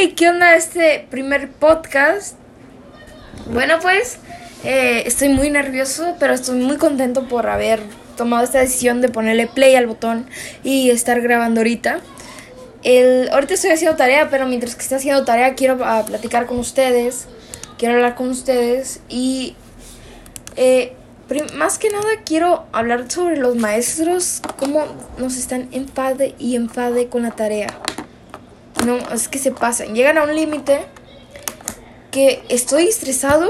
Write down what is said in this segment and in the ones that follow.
Hey, ¿qué onda este primer podcast? Bueno, pues eh, estoy muy nervioso, pero estoy muy contento por haber tomado esta decisión de ponerle play al botón y estar grabando ahorita. El, ahorita estoy haciendo tarea, pero mientras que estoy haciendo tarea quiero ah, platicar con ustedes, quiero hablar con ustedes y eh, más que nada quiero hablar sobre los maestros, cómo nos están enfade y enfade con la tarea. No, es que se pasan. Llegan a un límite que estoy estresado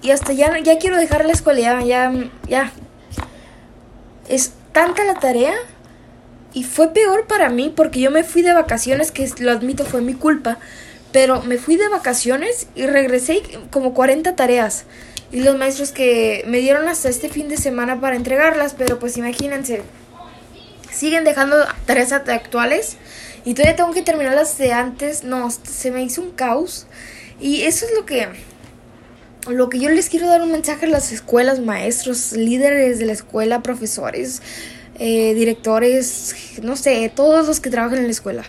y hasta ya, ya quiero dejar la escuela. Ya, ya, Es tanta la tarea. Y fue peor para mí porque yo me fui de vacaciones, que lo admito fue mi culpa. Pero me fui de vacaciones y regresé como 40 tareas. Y los maestros que me dieron hasta este fin de semana para entregarlas. Pero pues imagínense. Siguen dejando tareas actuales y todavía tengo que terminarlas de antes. No, se me hizo un caos. Y eso es lo que lo que yo les quiero dar un mensaje a las escuelas, maestros, líderes de la escuela, profesores, eh, directores, no sé, todos los que trabajan en la escuela.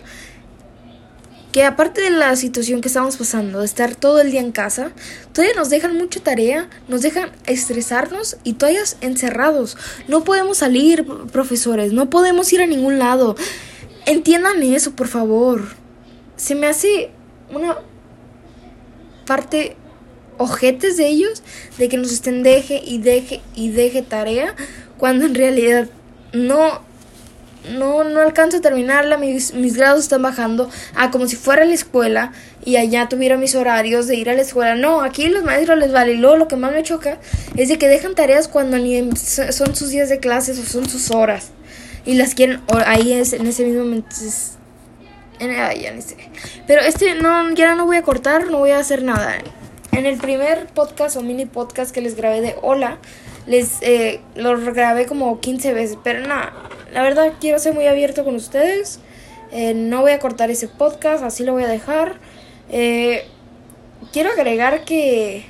Que aparte de la situación que estamos pasando, de estar todo el día en casa, todavía nos dejan mucha tarea, nos dejan estresarnos y todavía encerrados. No podemos salir, profesores, no podemos ir a ningún lado. Entiendan eso, por favor. Se me hace una parte ojetes de ellos de que nos estén deje y deje y deje tarea cuando en realidad no no no alcanzo a terminarla mis, mis grados están bajando a como si fuera la escuela y allá tuviera mis horarios de ir a la escuela. No aquí los maestros les vale. Y luego lo que más me choca es de que dejan tareas cuando ni son sus días de clases o son sus horas y las quieren ahí es en ese mismo momento en, ya ni sé. pero este no ya no voy a cortar no voy a hacer nada. En el primer podcast o mini podcast que les grabé de hola les eh, lo grabé como 15 veces pero nada la verdad quiero ser muy abierto con ustedes. Eh, no voy a cortar ese podcast así lo voy a dejar. Eh, quiero agregar que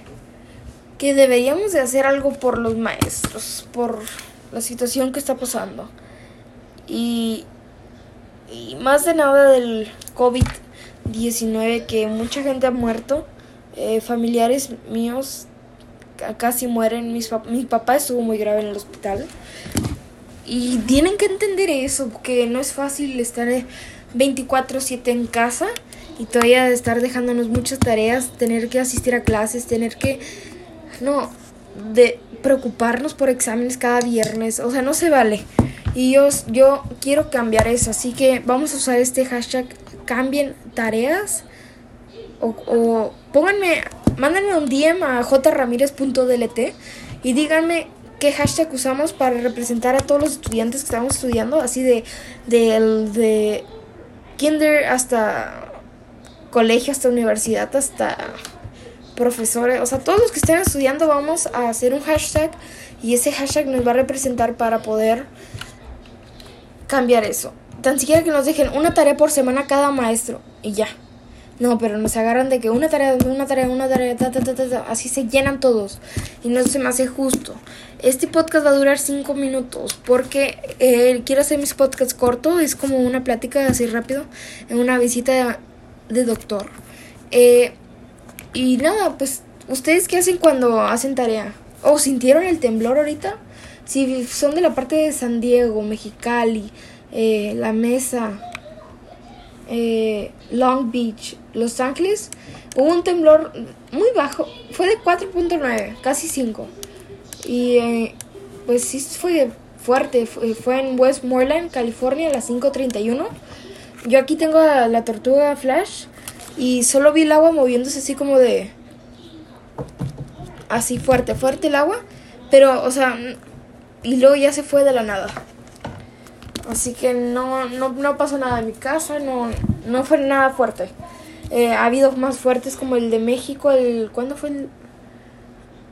que deberíamos de hacer algo por los maestros por la situación que está pasando y, más de nada del COVID-19 que mucha gente ha muerto. Eh, familiares míos casi mueren. Mis, mi papá estuvo muy grave en el hospital. Y tienen que entender eso, que no es fácil estar 24/7 en casa y todavía estar dejándonos muchas tareas, tener que asistir a clases, tener que... No, de preocuparnos por exámenes cada viernes, o sea, no se vale. Y yo, yo quiero cambiar eso, así que vamos a usar este hashtag cambien tareas o, pónganme, mándenme un DM a jramirez.dlt y díganme qué hashtag usamos para representar a todos los estudiantes que estamos estudiando, así de, de, de kinder hasta colegio, hasta universidad, hasta profesores, o sea, todos los que estén estudiando vamos a hacer un hashtag y ese hashtag nos va a representar para poder cambiar eso. Tan siquiera que nos dejen una tarea por semana cada maestro y ya. No, pero nos agarran de que una tarea, una tarea, una tarea, ta, ta, ta, así se llenan todos. Y no se me hace justo. Este podcast va a durar cinco minutos porque eh, quiero hacer mis podcasts cortos. Es como una plática así rápido en una visita de, doctor. Eh, y nada, pues, ¿ustedes qué hacen cuando hacen tarea? ¿O sintieron el temblor ahorita? Si son de la parte de San Diego, Mexicali, eh, La Mesa, eh, Long Beach, Los Ángeles, hubo un temblor muy bajo, fue de 4.9, casi 5. Y eh, pues sí fue fuerte, fue, en Westmoreland, California, a las 5.31. Yo aquí tengo la tortuga Flash y solo vi el agua moviéndose así como de... Así fuerte, fuerte el agua. Pero, o sea, y luego ya se fue de la nada. Así que no, no, no pasó nada en mi casa, no, no fue nada fuerte. Eh, ha habido más fuertes como el de México, el ¿cuándo fue el,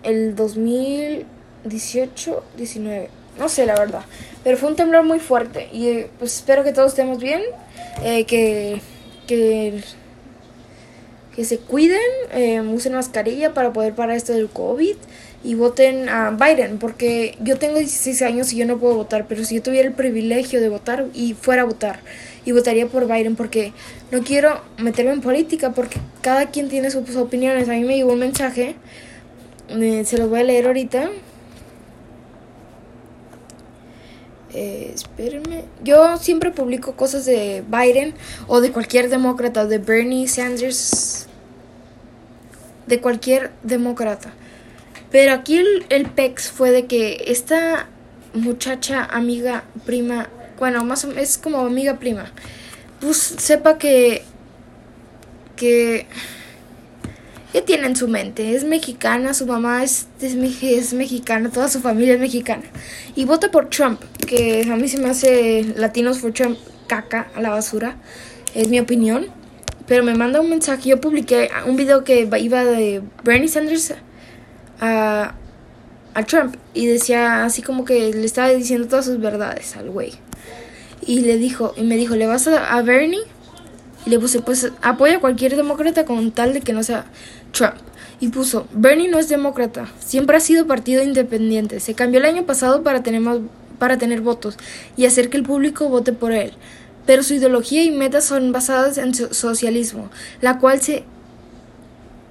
el 2018, 19? No sé la verdad, pero fue un temblor muy fuerte y eh, pues espero que todos estemos bien, eh, que, que que se cuiden, eh, usen mascarilla para poder parar esto del COVID y voten a Biden, porque yo tengo 16 años y yo no puedo votar, pero si yo tuviera el privilegio de votar y fuera a votar, y votaría por Biden, porque no quiero meterme en política, porque cada quien tiene sus, opiniones. A mí me llegó un mensaje, se los voy a leer ahorita. Eh, espérenme. Yo siempre publico cosas de Biden o de cualquier demócrata, de Bernie Sanders, de cualquier demócrata. Pero aquí el, el PEX fue de que esta muchacha, amiga, prima, bueno, más o, es como amiga prima, pues sepa que, que, ¿qué tiene en su mente? Es mexicana, su mamá es, es, es mexicana, toda su familia es mexicana. Y vota por Trump, que a mí se me hace Latinos for Trump caca a la basura, es mi opinión. Pero me manda un mensaje, yo publiqué un video que iba de Bernie Sanders a, Trump y decía así como que le estaba diciendo todas sus verdades al güey. Y le dijo, y me dijo, ¿le vas a, a Bernie? Y le puse, pues apoya a cualquier demócrata con tal de que no sea Trump. Y puso, Bernie no es demócrata, siempre ha sido partido independiente. Se cambió el año pasado para tener, para tener votos y hacer que el público vote por él. Pero su ideología y metas son basadas en socialismo, la cual se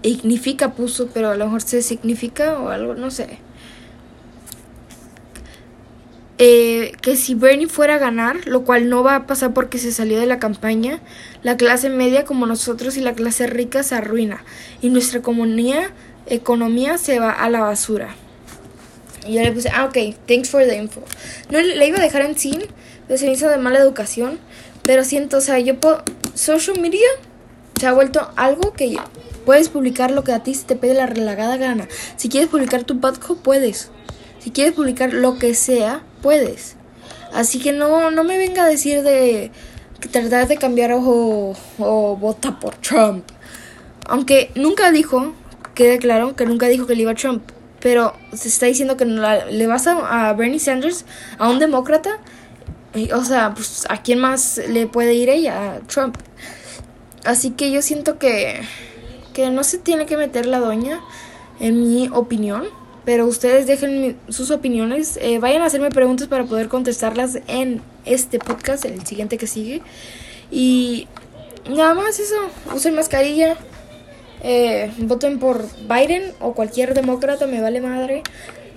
significa puso, pero a lo mejor se significa o algo, no sé. Eh, que si Bernie fuera a ganar, lo cual no va a pasar porque se salió de la campaña, la clase media como nosotros y la clase rica se arruina y nuestra economía, economía se va a la basura. Y yo le puse, ah, ok, thanks for the info. No le iba a dejar en sin, pero se hizo de mala educación. Pero siento, o sea, yo puedo. Social media se ha vuelto algo que Puedes publicar lo que a ti se te pide la relagada gana. Si quieres publicar tu podcast, puedes. Si quieres publicar lo que sea, puedes. Así que no, no me venga a decir de que tratar de cambiar o, o vota por Trump. Aunque nunca dijo, quede claro, que nunca dijo que le iba a Trump. Pero se está diciendo que le vas a, a, Bernie Sanders, a un demócrata. o sea, pues a quién más le puede ir ella, a Trump. Así que yo siento que que no se tiene que meter la doña, en mi opinión. Pero ustedes dejen sus opiniones. Eh, vayan a hacerme preguntas para poder contestarlas en este podcast, el siguiente que sigue. Y nada más eso. Usen mascarilla. Eh, voten por Biden o cualquier demócrata, me vale madre.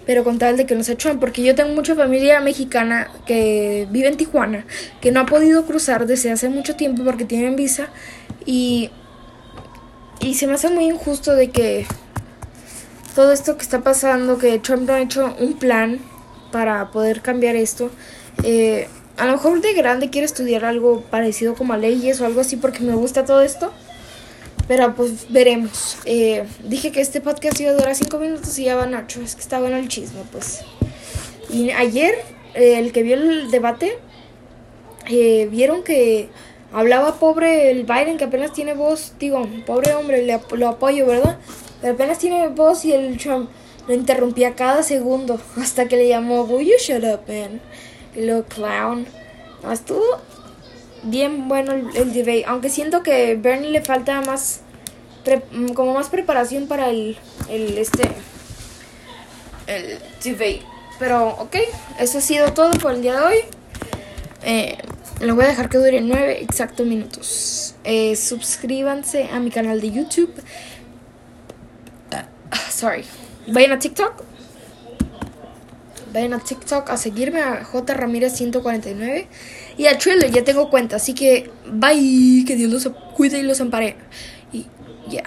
Pero con tal de que no se Trump. Porque yo tengo mucha familia mexicana que vive en Tijuana. Que no ha podido cruzar desde hace mucho tiempo porque tienen visa. Y y se me hace muy injusto de que todo esto que está pasando, que Trump no ha hecho un plan para poder cambiar esto. Eh, a lo mejor de grande quiero estudiar algo parecido como a leyes o algo así porque me gusta todo esto. Pero pues veremos. Eh, dije que este podcast iba a durar 5 minutos y ya van 8. Es que está bueno el chisme, pues. Y ayer, eh, el que vio el debate, vieron que Hablaba pobre el Biden que apenas tiene voz, digo, pobre hombre, le, lo apoyo, ¿verdad? Pero apenas tiene voz y el Trump lo interrumpía cada segundo hasta que le llamó, Will you shut up, man? Lo clown. estuvo bien bueno el, debate, aunque siento que Bernie le falta más, como más preparación para el, el, este, el debate. Pero, ok, eso ha sido todo por el día de hoy. Eh, lo voy a dejar que dure 9 exactos minutos. Eh, suscríbanse a mi canal de YouTube. Uh, sorry. Vayan a TikTok. Vayan a TikTok a seguirme a J Ramírez 149 y a Trailer ya tengo cuenta, así que bye, que Dios los cuide y los ampare. Y ya.